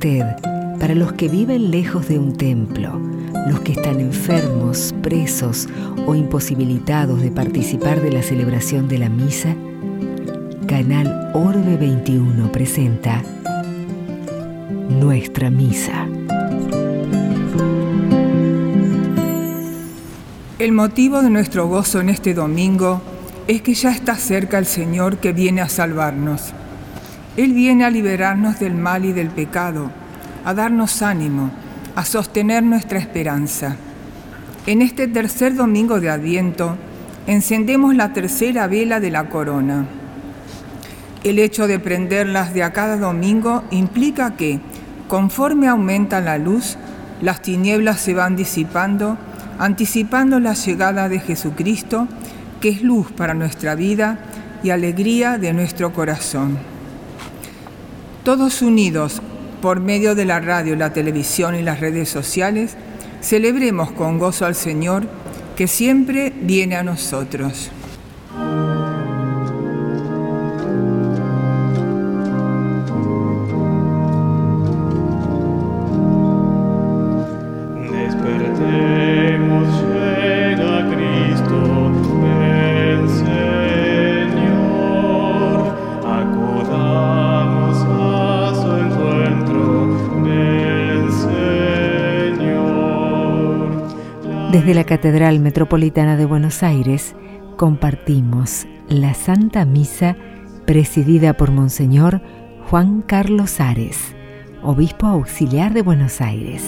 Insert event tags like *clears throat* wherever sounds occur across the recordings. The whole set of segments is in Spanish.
para los que viven lejos de un templo, los que están enfermos, presos o imposibilitados de participar de la celebración de la misa, Canal Orbe 21 presenta Nuestra Misa. El motivo de nuestro gozo en este domingo es que ya está cerca el Señor que viene a salvarnos. Él viene a liberarnos del mal y del pecado, a darnos ánimo, a sostener nuestra esperanza. En este tercer domingo de Adviento, encendemos la tercera vela de la corona. El hecho de prenderlas de a cada domingo implica que, conforme aumenta la luz, las tinieblas se van disipando anticipando la llegada de Jesucristo, que es luz para nuestra vida y alegría de nuestro corazón. Todos unidos por medio de la radio, la televisión y las redes sociales, celebremos con gozo al Señor que siempre viene a nosotros. Desde la Catedral Metropolitana de Buenos Aires compartimos la Santa Misa presidida por Monseñor Juan Carlos Ares, Obispo Auxiliar de Buenos Aires.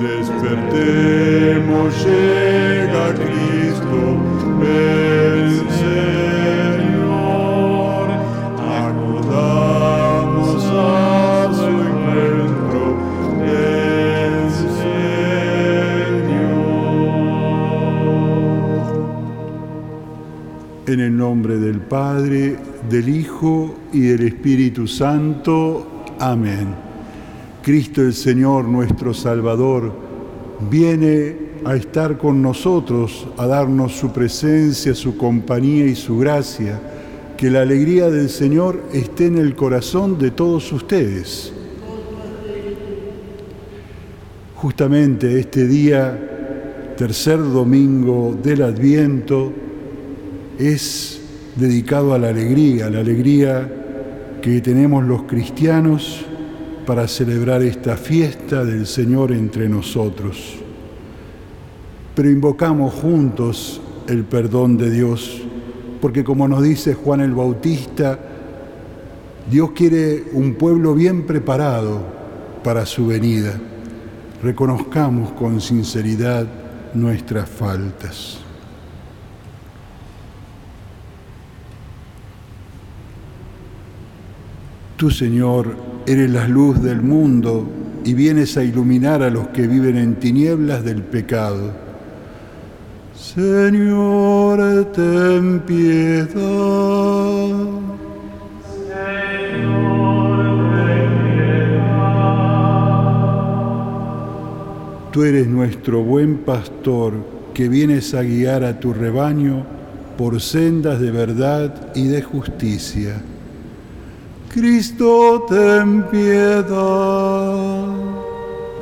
Despertemos, llega Cristo, En el nombre del Padre, del Hijo y del Espíritu Santo. Amén. Cristo el Señor, nuestro Salvador, viene a estar con nosotros, a darnos su presencia, su compañía y su gracia. Que la alegría del Señor esté en el corazón de todos ustedes. Justamente este día, tercer domingo del Adviento, es dedicado a la alegría, la alegría que tenemos los cristianos para celebrar esta fiesta del Señor entre nosotros. Pero invocamos juntos el perdón de Dios, porque como nos dice Juan el Bautista, Dios quiere un pueblo bien preparado para su venida. Reconozcamos con sinceridad nuestras faltas. Tú, Señor, eres la luz del mundo y vienes a iluminar a los que viven en tinieblas del pecado. Señor, ten piedad. Tú eres nuestro buen pastor que vienes a guiar a tu rebaño por sendas de verdad y de justicia. Cristo, ten piedad.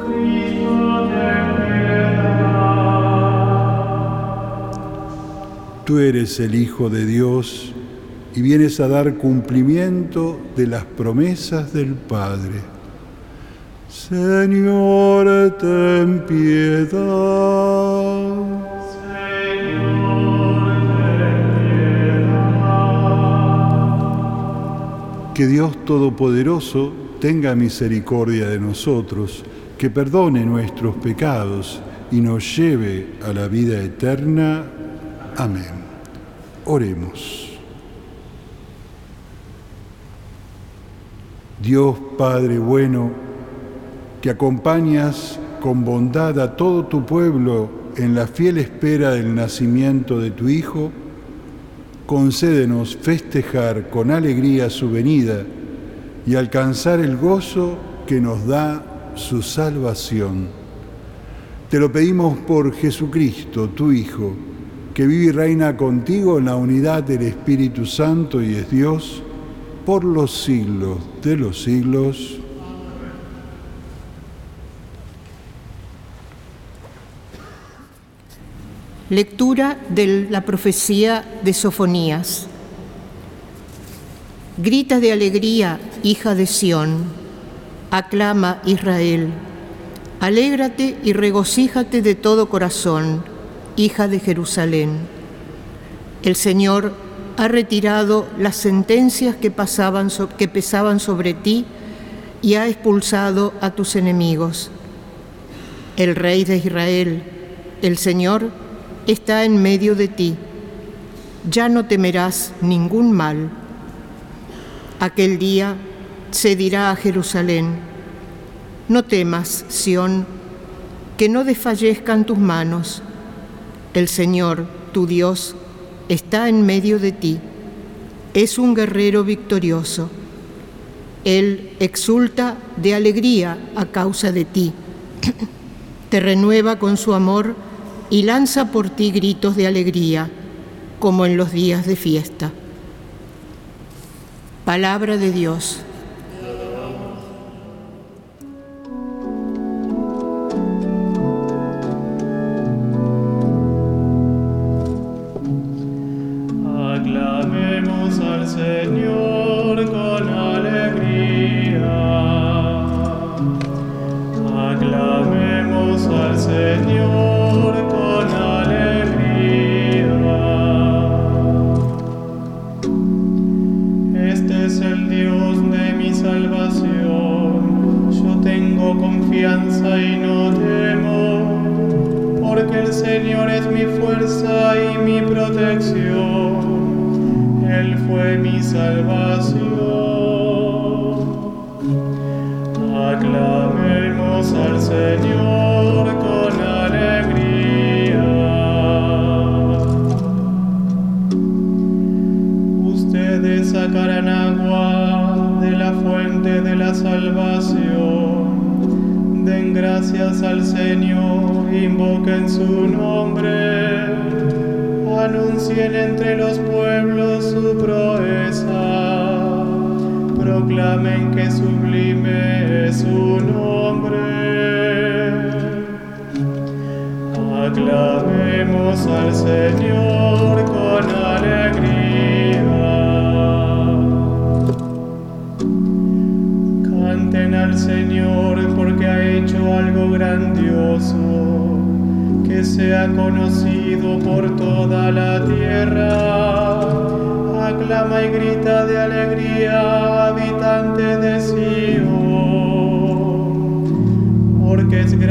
Cristo, ten piedad. Tú eres el Hijo de Dios y vienes a dar cumplimiento de las promesas del Padre. Señor, ten piedad. Que Dios Todopoderoso tenga misericordia de nosotros, que perdone nuestros pecados y nos lleve a la vida eterna. Amén. Oremos. Dios Padre bueno, que acompañas con bondad a todo tu pueblo en la fiel espera del nacimiento de tu Hijo, concédenos festejar con alegría su venida y alcanzar el gozo que nos da su salvación. Te lo pedimos por Jesucristo, tu Hijo, que vive y reina contigo en la unidad del Espíritu Santo y es Dios por los siglos de los siglos. Lectura de la profecía de Sofonías. Grita de alegría, hija de Sión. Aclama Israel. Alégrate y regocíjate de todo corazón, hija de Jerusalén. El Señor ha retirado las sentencias que, que pesaban sobre ti y ha expulsado a tus enemigos. El Rey de Israel, el Señor, está en medio de ti. Ya no temerás ningún mal. Aquel día se dirá a Jerusalén, no temas, Sión, que no desfallezcan tus manos. El Señor, tu Dios, está en medio de ti. Es un guerrero victorioso. Él exulta de alegría a causa de ti. *clears throat* Te renueva con su amor y lanza por ti gritos de alegría, como en los días de fiesta. Palabra de Dios.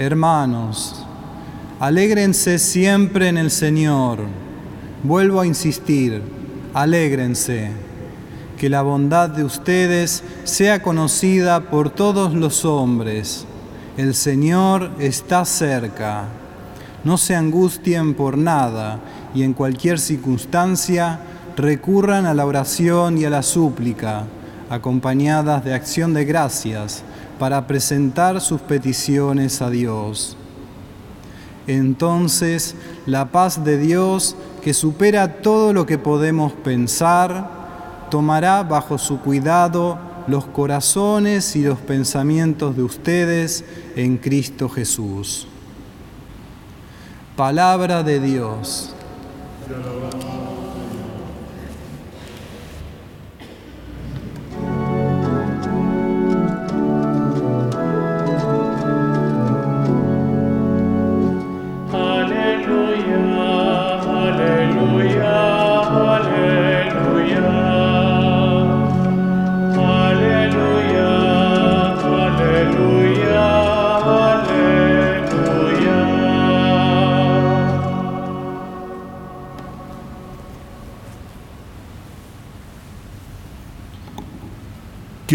Hermanos, alégrense siempre en el Señor. Vuelvo a insistir, alégrense. Que la bondad de ustedes sea conocida por todos los hombres. El Señor está cerca. No se angustien por nada y en cualquier circunstancia recurran a la oración y a la súplica, acompañadas de acción de gracias, para presentar sus peticiones a Dios. Entonces, la paz de Dios, que supera todo lo que podemos pensar, tomará bajo su cuidado los corazones y los pensamientos de ustedes en Cristo Jesús. Palabra de Dios.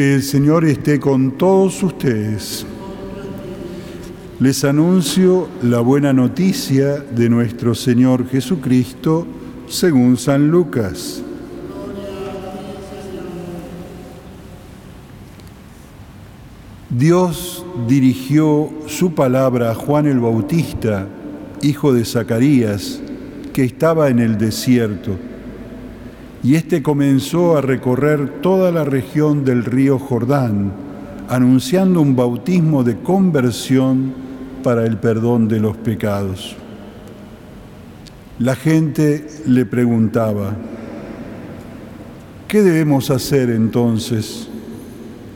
Que el Señor esté con todos ustedes. Les anuncio la buena noticia de nuestro Señor Jesucristo según San Lucas. Dios dirigió su palabra a Juan el Bautista, hijo de Zacarías, que estaba en el desierto y éste comenzó a recorrer toda la región del río Jordán, anunciando un bautismo de conversión para el perdón de los pecados. La gente le preguntaba, ¿qué debemos hacer entonces?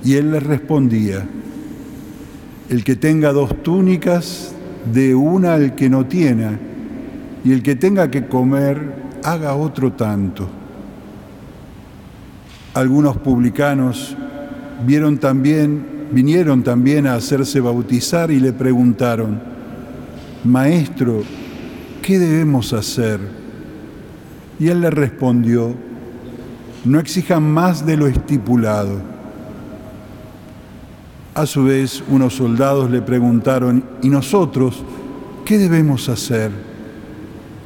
Y él les respondía, el que tenga dos túnicas, de una al que no tiene, y el que tenga que comer, haga otro tanto algunos publicanos vieron también, vinieron también a hacerse bautizar y le preguntaron, Maestro, ¿qué debemos hacer? Y él le respondió, no exijan más de lo estipulado. A su vez, unos soldados le preguntaron, ¿y nosotros qué debemos hacer?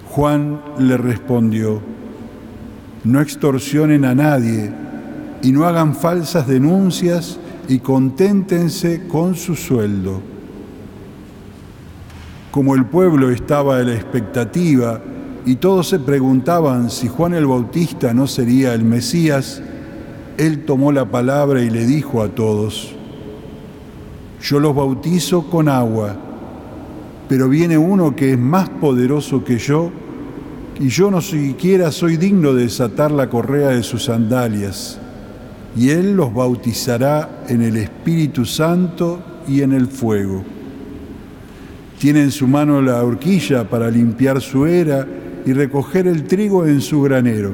Juan le respondió, no extorsionen a nadie y no hagan falsas denuncias y conténtense con su sueldo. Como el pueblo estaba a la expectativa y todos se preguntaban si Juan el Bautista no sería el Mesías, él tomó la palabra y le dijo a todos, yo los bautizo con agua, pero viene uno que es más poderoso que yo, y yo no siquiera soy digno de desatar la correa de sus sandalias y Él los bautizará en el Espíritu Santo y en el fuego. Tiene en su mano la horquilla para limpiar su era y recoger el trigo en su granero,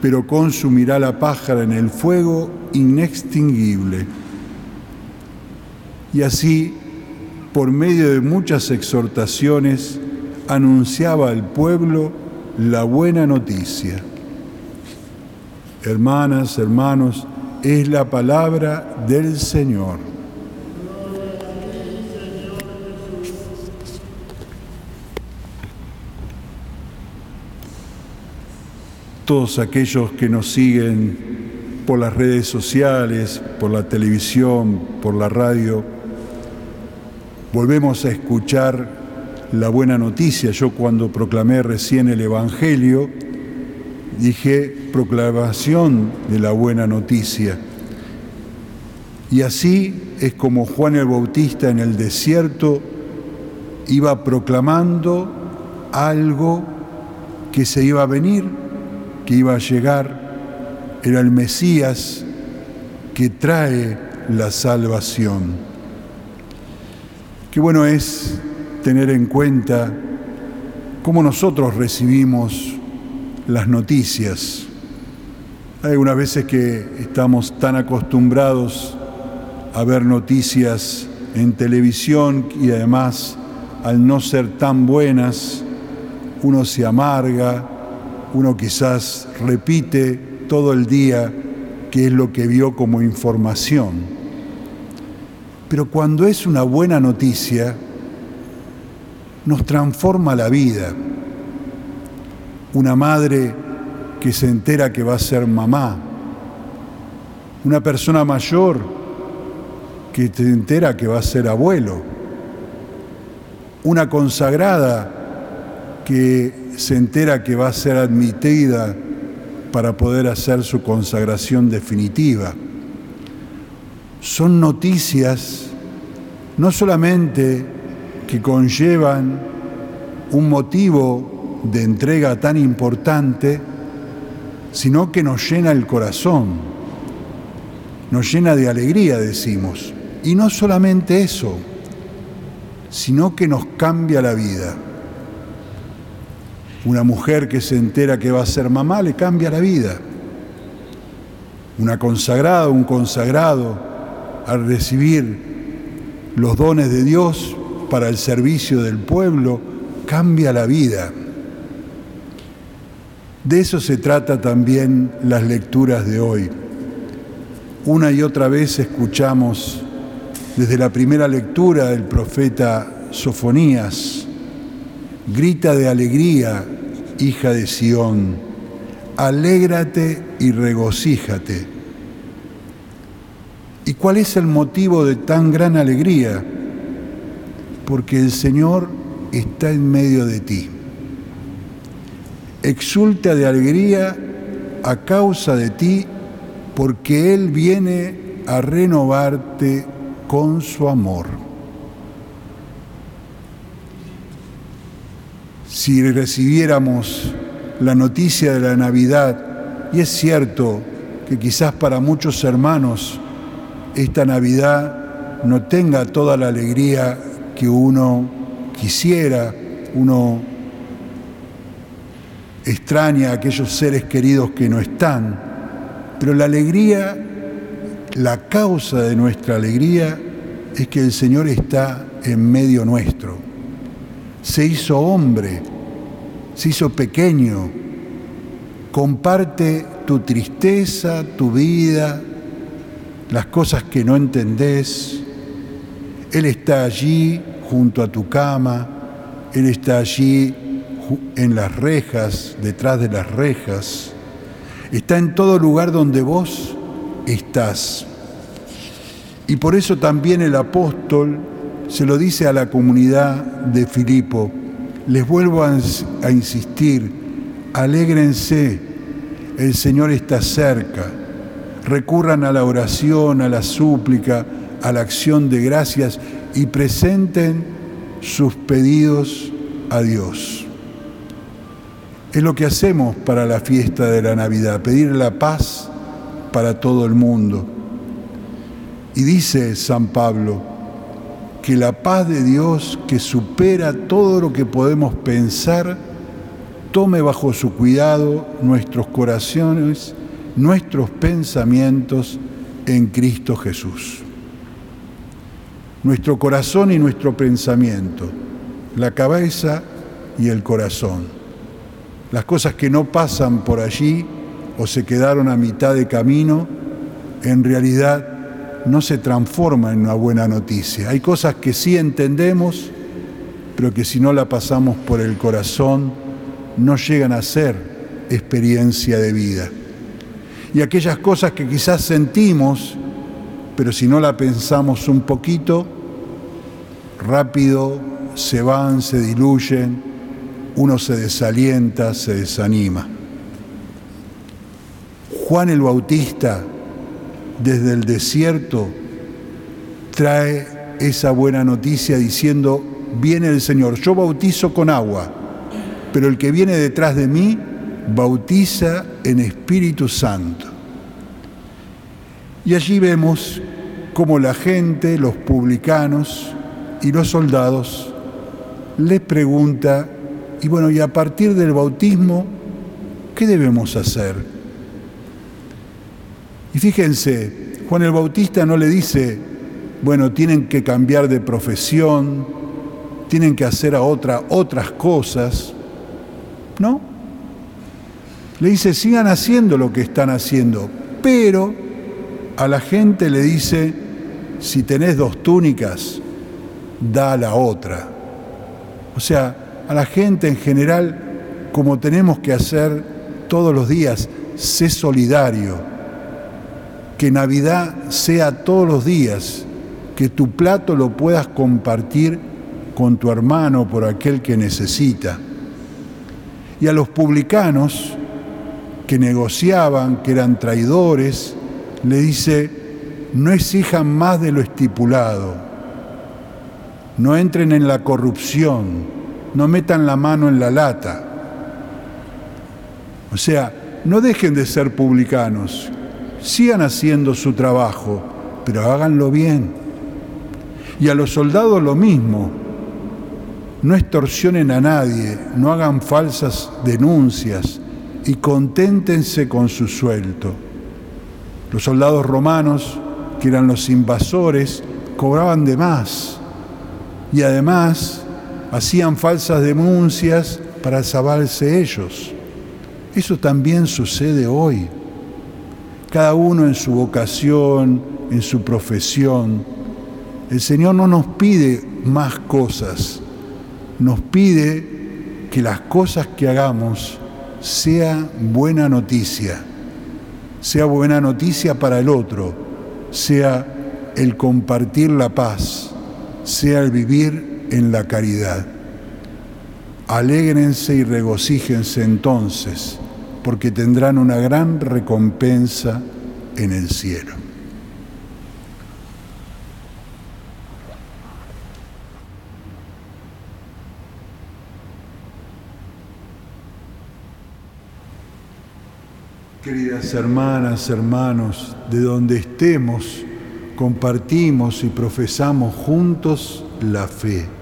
pero consumirá la pájara en el fuego inextinguible. Y así, por medio de muchas exhortaciones, anunciaba al pueblo la buena noticia hermanas, hermanos, es la palabra del Señor. Todos aquellos que nos siguen por las redes sociales, por la televisión, por la radio, volvemos a escuchar la buena noticia. Yo cuando proclamé recién el Evangelio, dije proclamación de la buena noticia. Y así es como Juan el Bautista en el desierto iba proclamando algo que se iba a venir, que iba a llegar, era el Mesías que trae la salvación. Qué bueno es tener en cuenta cómo nosotros recibimos las noticias. Hay algunas veces que estamos tan acostumbrados a ver noticias en televisión y además al no ser tan buenas, uno se amarga, uno quizás repite todo el día qué es lo que vio como información. Pero cuando es una buena noticia, nos transforma la vida una madre que se entera que va a ser mamá, una persona mayor que se entera que va a ser abuelo, una consagrada que se entera que va a ser admitida para poder hacer su consagración definitiva. Son noticias no solamente que conllevan un motivo de entrega tan importante, sino que nos llena el corazón, nos llena de alegría, decimos. Y no solamente eso, sino que nos cambia la vida. Una mujer que se entera que va a ser mamá le cambia la vida. Una consagrada, un consagrado, al recibir los dones de Dios para el servicio del pueblo, cambia la vida. De eso se trata también las lecturas de hoy. Una y otra vez escuchamos desde la primera lectura del profeta Sofonías, grita de alegría, hija de Sión, alégrate y regocíjate. ¿Y cuál es el motivo de tan gran alegría? Porque el Señor está en medio de ti. Exulta de alegría a causa de ti, porque Él viene a renovarte con su amor. Si recibiéramos la noticia de la Navidad, y es cierto que quizás para muchos hermanos esta Navidad no tenga toda la alegría que uno quisiera, uno extraña a aquellos seres queridos que no están, pero la alegría, la causa de nuestra alegría es que el Señor está en medio nuestro. Se hizo hombre, se hizo pequeño, comparte tu tristeza, tu vida, las cosas que no entendés. Él está allí junto a tu cama, Él está allí en las rejas, detrás de las rejas, está en todo lugar donde vos estás. Y por eso también el apóstol se lo dice a la comunidad de Filipo, les vuelvo a, insistir, alégrense, el Señor está cerca, recurran a la oración, a la súplica, a la acción de gracias y presenten sus pedidos a Dios. Es lo que hacemos para la fiesta de la Navidad, pedir la paz para todo el mundo. Y dice San Pablo que la paz de Dios que supera todo lo que podemos pensar, tome bajo su cuidado nuestros corazones, nuestros pensamientos en Cristo Jesús nuestro corazón y nuestro pensamiento, la cabeza y el corazón. Las cosas que no pasan por allí o se quedaron a mitad de camino, en realidad no se transforman en una buena noticia. Hay cosas que sí entendemos, pero que si no la pasamos por el corazón, no llegan a ser experiencia de vida. Y aquellas cosas que quizás sentimos, pero si no la pensamos un poquito, rápido se van, se diluyen, uno se desalienta, se desanima. Juan el Bautista desde el desierto trae esa buena noticia diciendo, viene el Señor, yo bautizo con agua, pero el que viene detrás de mí bautiza en Espíritu Santo. Y allí vemos cómo la gente, los publicanos y los soldados les pregunta, y bueno, y a partir del bautismo, ¿qué debemos hacer? Y fíjense, Juan el Bautista no le dice, bueno, tienen que cambiar de profesión, tienen que hacer a otra, otras cosas, ¿no? Le dice, sigan haciendo lo que están haciendo, pero a la gente le dice, si tenés dos túnicas, da la otra. O sea, a la gente en general, como tenemos que hacer todos los días, sé solidario. Que Navidad sea todos los días, que tu plato lo puedas compartir con tu hermano por aquel que necesita. Y a los publicanos que negociaban, que eran traidores, le dice, no exijan más de lo estipulado, no entren en la corrupción, no metan la mano en la lata. O sea, no dejen de ser publicanos, sigan haciendo su trabajo, pero háganlo bien. Y a los soldados lo mismo, no extorsionen a nadie, no hagan falsas denuncias y conténtense con su sueldo. Los soldados romanos, que eran los invasores, cobraban de más y además hacían falsas denuncias para salvarse ellos. Eso también sucede hoy. cada uno en su vocación, en su profesión. El Señor no nos pide más cosas, nos pide que las cosas que hagamos sea buena noticia, sea buena noticia para el otro, sea el compartir la paz, sea el vivir en la caridad. Alégrense y regocíjense entonces, porque tendrán una gran recompensa en el cielo. Queridas hermanas, hermanos, de donde estemos, compartimos y profesamos juntos la fe.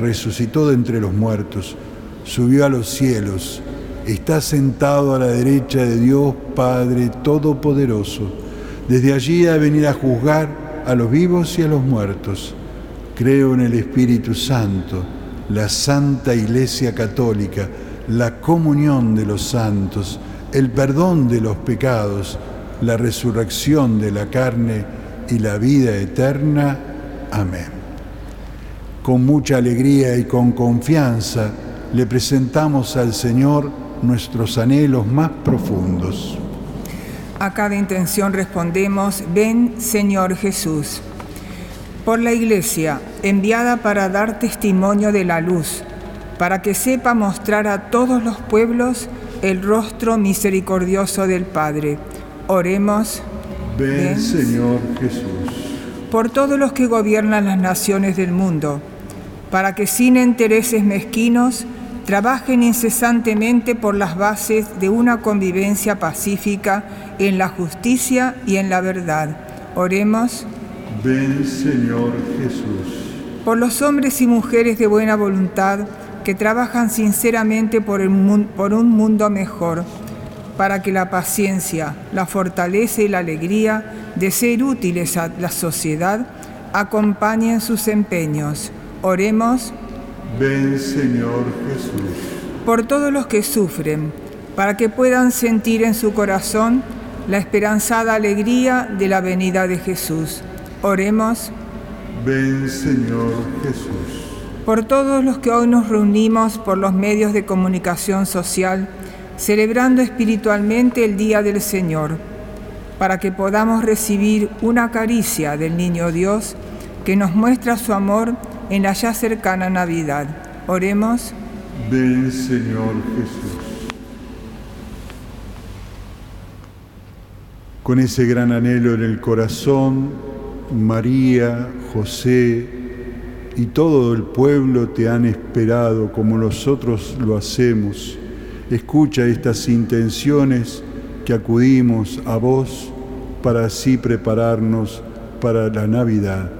resucitó de entre los muertos subió a los cielos, está sentado a la derecha de Dios Padre Todopoderoso. Desde allí ha de venir a juzgar a los vivos y a los muertos. Creo en el Espíritu Santo, la Santa Iglesia Católica, la comunión de los santos, el perdón de los pecados, la resurrección de la carne y la vida eterna. Amén. Con mucha alegría y con confianza, le presentamos al Señor nuestros anhelos más profundos. A cada intención respondemos, ven Señor Jesús. Por la Iglesia, enviada para dar testimonio de la luz, para que sepa mostrar a todos los pueblos el rostro misericordioso del Padre. Oremos. Ven, ven Señor Jesús. Por todos los que gobiernan las naciones del mundo, para que sin intereses mezquinos, trabajen incesantemente por las bases de una convivencia pacífica en la justicia y en la verdad. Oremos. Ven Señor Jesús. Por los hombres y mujeres de buena voluntad que trabajan sinceramente por, por un mundo mejor, para que la paciencia, la fortaleza y la alegría de ser útiles a la sociedad acompañen sus empeños. Oremos. Ven Señor Jesús. Por todos los que sufren, para que puedan sentir en su corazón la esperanzada alegría de la venida de Jesús. Oremos. Ven Señor Jesús. Por todos los que hoy nos reunimos por los medios de comunicación social, celebrando espiritualmente el Día del Señor, para que podamos recibir una caricia del Niño Dios que nos muestra su amor en la ya cercana Navidad. Oremos. Ven Señor Jesús. Con ese gran anhelo en el corazón, María, José y todo el pueblo te han esperado como nosotros lo hacemos. Escucha estas intenciones que acudimos a vos para así prepararnos para la Navidad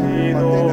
Vencidos,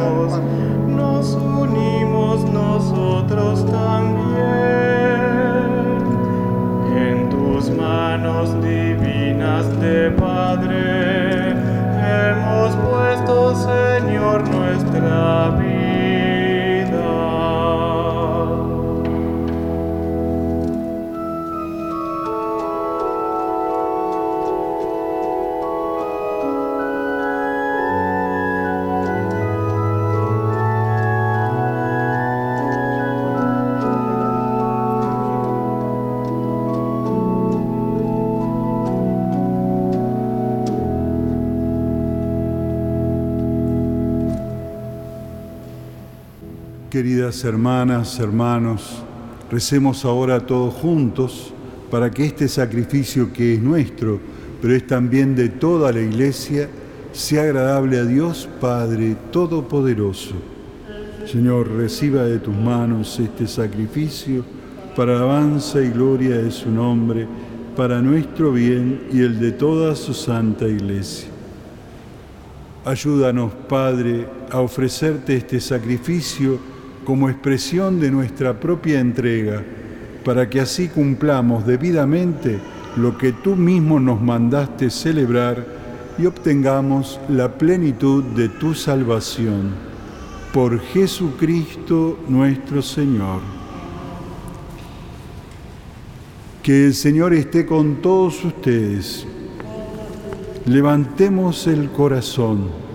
Hermanas, hermanos, recemos ahora todos juntos para que este sacrificio que es nuestro, pero es también de toda la Iglesia, sea agradable a Dios Padre Todopoderoso. Señor, reciba de tus manos este sacrificio para alabanza y gloria de su nombre, para nuestro bien y el de toda su santa Iglesia. Ayúdanos, Padre, a ofrecerte este sacrificio como expresión de nuestra propia entrega, para que así cumplamos debidamente lo que tú mismo nos mandaste celebrar y obtengamos la plenitud de tu salvación. Por Jesucristo nuestro Señor. Que el Señor esté con todos ustedes. Levantemos el corazón.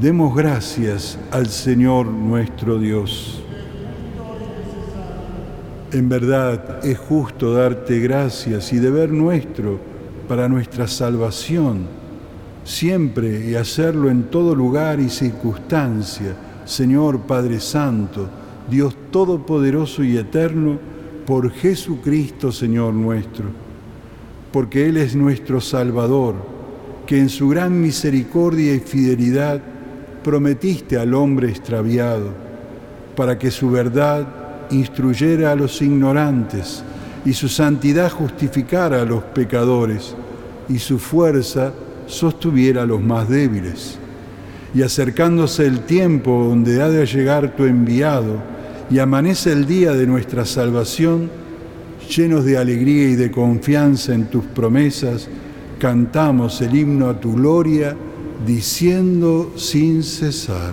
Demos gracias al Señor nuestro Dios. En verdad es justo darte gracias y deber nuestro para nuestra salvación, siempre y hacerlo en todo lugar y circunstancia, Señor Padre Santo, Dios Todopoderoso y Eterno, por Jesucristo Señor nuestro, porque Él es nuestro Salvador, que en su gran misericordia y fidelidad prometiste al hombre extraviado, para que su verdad instruyera a los ignorantes y su santidad justificara a los pecadores y su fuerza sostuviera a los más débiles. Y acercándose el tiempo donde ha de llegar tu enviado y amanece el día de nuestra salvación, llenos de alegría y de confianza en tus promesas, cantamos el himno a tu gloria diciendo sin cesar.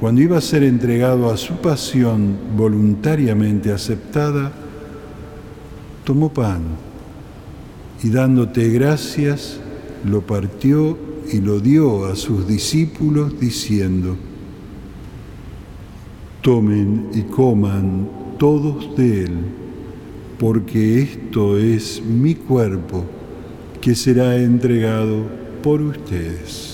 cuando iba a ser entregado a su pasión voluntariamente aceptada, tomó pan y dándote gracias, lo partió y lo dio a sus discípulos diciendo, tomen y coman todos de él, porque esto es mi cuerpo que será entregado por ustedes.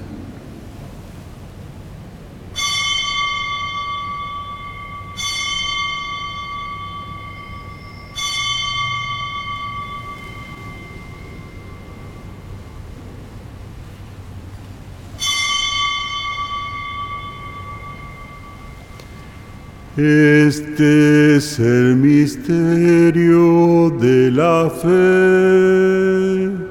Este es el misterio de la fe.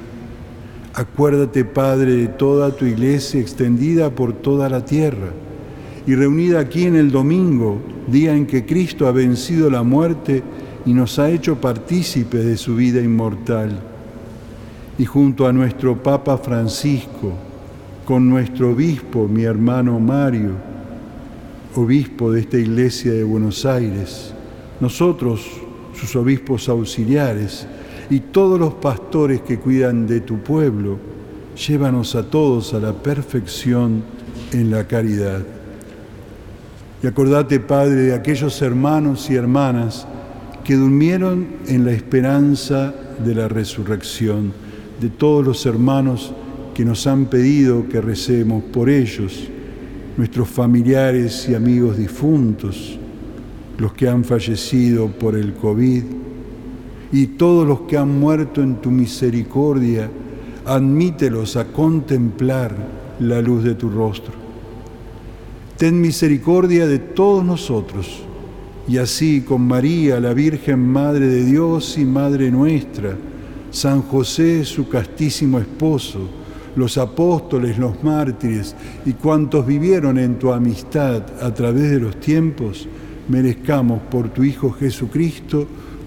Acuérdate, Padre, de toda tu iglesia extendida por toda la tierra y reunida aquí en el domingo, día en que Cristo ha vencido la muerte y nos ha hecho partícipes de su vida inmortal. Y junto a nuestro Papa Francisco, con nuestro obispo, mi hermano Mario, obispo de esta iglesia de Buenos Aires, nosotros, sus obispos auxiliares, y todos los pastores que cuidan de tu pueblo, llévanos a todos a la perfección en la caridad. Y acordate, Padre, de aquellos hermanos y hermanas que durmieron en la esperanza de la resurrección, de todos los hermanos que nos han pedido que recemos por ellos, nuestros familiares y amigos difuntos, los que han fallecido por el COVID, y todos los que han muerto en tu misericordia, admítelos a contemplar la luz de tu rostro. Ten misericordia de todos nosotros, y así con María, la Virgen Madre de Dios y Madre nuestra, San José, su castísimo esposo, los apóstoles, los mártires y cuantos vivieron en tu amistad a través de los tiempos, merezcamos por tu Hijo Jesucristo,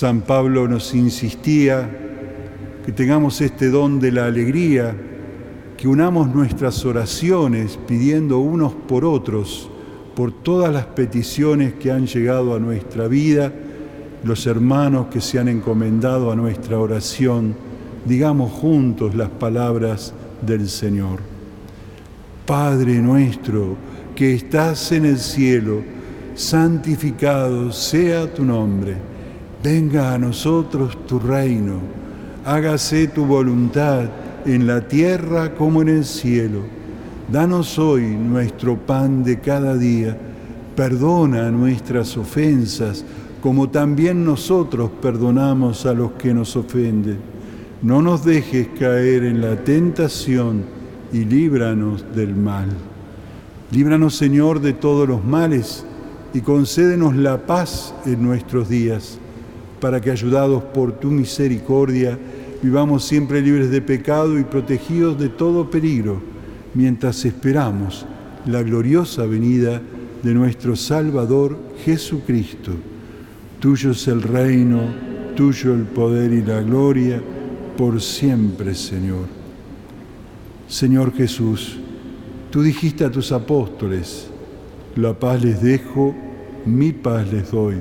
San Pablo nos insistía que tengamos este don de la alegría, que unamos nuestras oraciones pidiendo unos por otros por todas las peticiones que han llegado a nuestra vida, los hermanos que se han encomendado a nuestra oración, digamos juntos las palabras del Señor. Padre nuestro que estás en el cielo, santificado sea tu nombre Venga a nosotros tu reino, hágase tu voluntad en la tierra como en el cielo. Danos hoy nuestro pan de cada día, perdona nuestras ofensas como también nosotros perdonamos a los que nos ofenden. No nos dejes caer en la tentación y líbranos del mal. Líbranos, Señor, de todos los males y concédenos la paz en nuestros días para que ayudados por tu misericordia vivamos siempre libres de pecado y protegidos de todo peligro, mientras esperamos la gloriosa venida de nuestro Salvador Jesucristo. Tuyo es el reino, tuyo el poder y la gloria, por siempre, Señor. Señor Jesús, tú dijiste a tus apóstoles, la paz les dejo, mi paz les doy.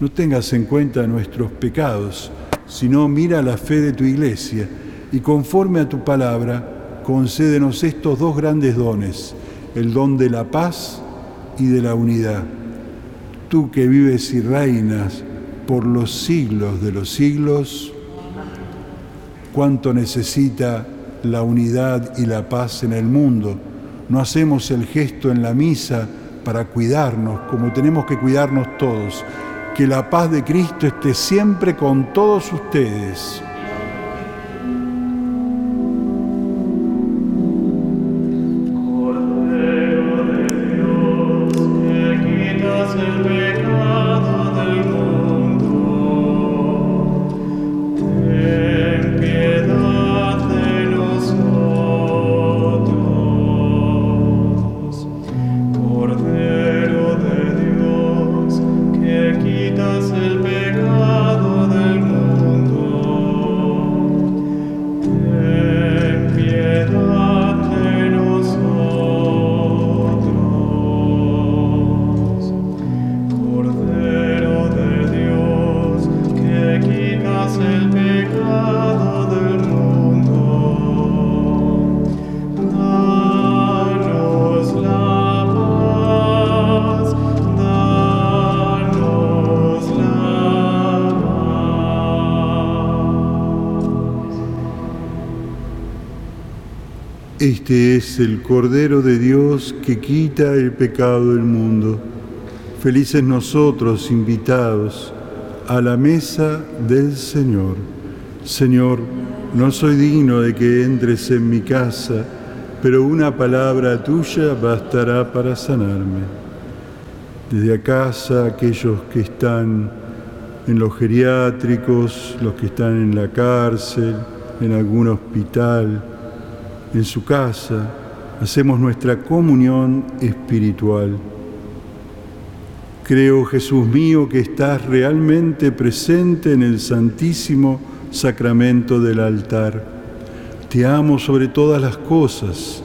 No tengas en cuenta nuestros pecados, sino mira la fe de tu iglesia y conforme a tu palabra, concédenos estos dos grandes dones, el don de la paz y de la unidad. Tú que vives y reinas por los siglos de los siglos, cuánto necesita la unidad y la paz en el mundo. No hacemos el gesto en la misa para cuidarnos, como tenemos que cuidarnos todos. Que la paz de Cristo esté siempre con todos ustedes. Este es el Cordero de Dios que quita el pecado del mundo. Felices nosotros invitados a la mesa del Señor. Señor, no soy digno de que entres en mi casa, pero una palabra tuya bastará para sanarme. Desde casa, aquellos que están en los geriátricos, los que están en la cárcel, en algún hospital, en su casa, hacemos nuestra comunión espiritual. Creo, Jesús mío, que estás realmente presente en el santísimo sacramento del altar. Te amo sobre todas las cosas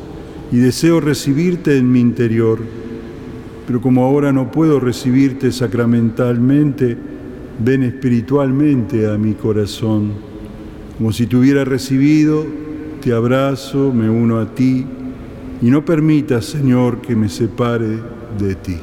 y deseo recibirte en mi interior, pero como ahora no puedo recibirte sacramentalmente, ven espiritualmente a mi corazón, como si te hubiera recibido te abrazo, me uno a ti y no permitas, Señor, que me separe de ti.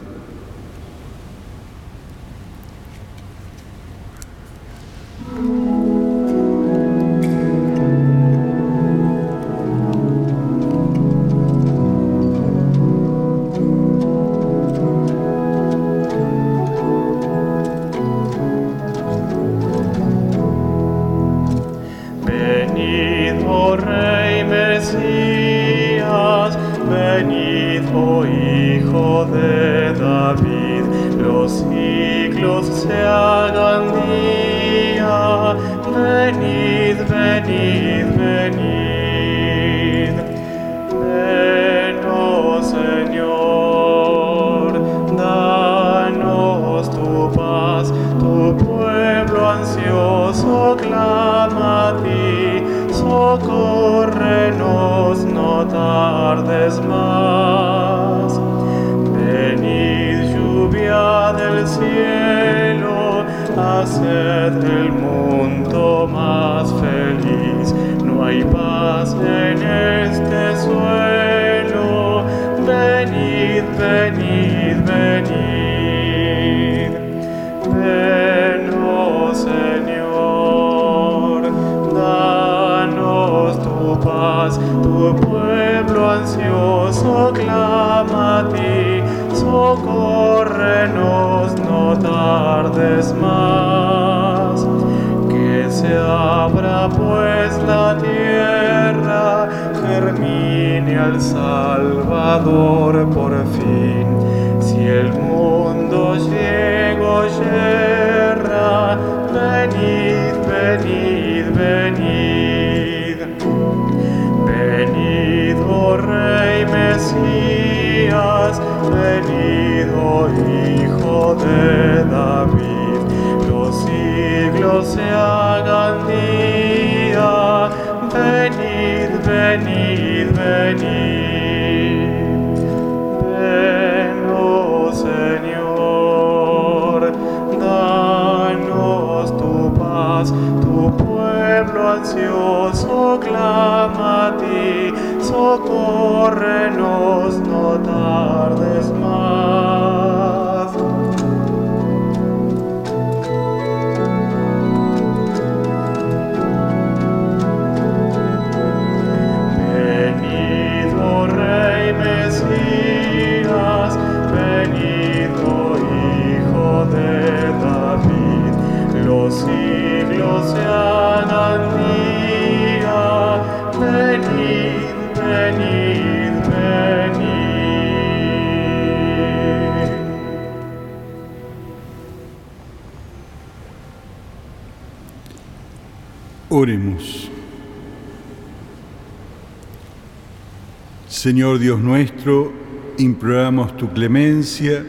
Señor Dios nuestro, imploramos tu clemencia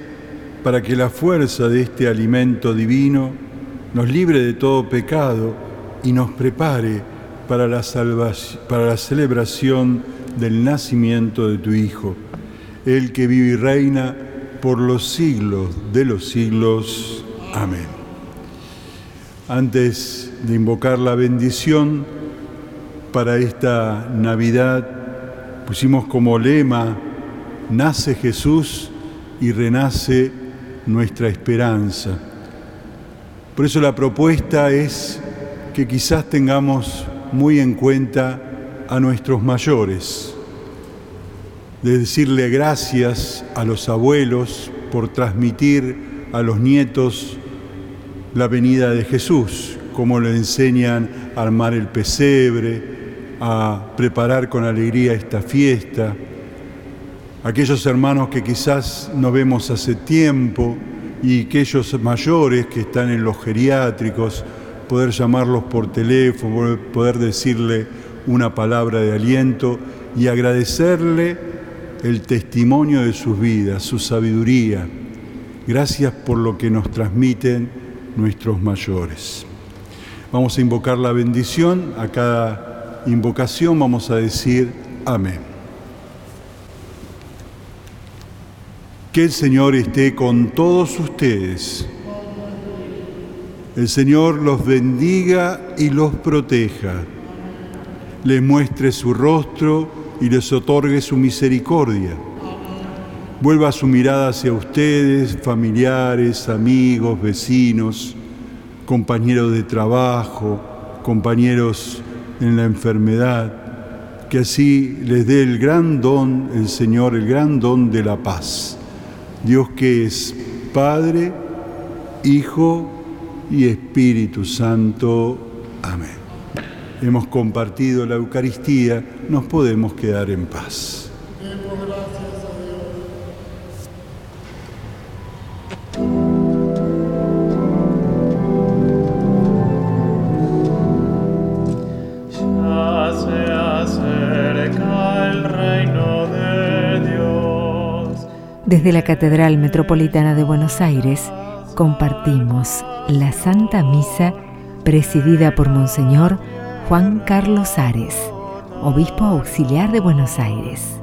para que la fuerza de este alimento divino nos libre de todo pecado y nos prepare para la, celebración del nacimiento de tu Hijo, el que vive y reina por los siglos de los siglos. Amén. Antes de invocar la bendición para esta Navidad, pusimos como lema, nace Jesús y renace nuestra esperanza. Por eso la propuesta es que quizás tengamos muy en cuenta a nuestros mayores, de decirle gracias a los abuelos por transmitir a los nietos la venida de Jesús, como le enseñan a armar el pesebre, a preparar con alegría esta fiesta. Aquellos hermanos que quizás no vemos hace tiempo y aquellos mayores que están en los geriátricos, poder llamarlos por teléfono, poder decirle una palabra de aliento y agradecerle el testimonio de sus vidas, su sabiduría. Gracias por lo que nos transmiten nuestros mayores. Vamos a invocar la bendición. A cada invocación vamos a decir amén. Que el Señor esté con todos ustedes. El Señor los bendiga y los proteja. Les muestre su rostro y les otorgue su misericordia. Vuelva su mirada hacia ustedes, familiares, amigos, vecinos, compañeros de trabajo, compañeros en la enfermedad, que así les dé el gran don, el Señor, el gran don de la paz. Dios que es Padre, Hijo y Espíritu Santo. Amén. Hemos compartido la Eucaristía, nos podemos quedar en paz. Desde la Catedral Metropolitana de Buenos Aires compartimos la Santa Misa presidida por Monseñor Juan Carlos Ares, Obispo Auxiliar de Buenos Aires.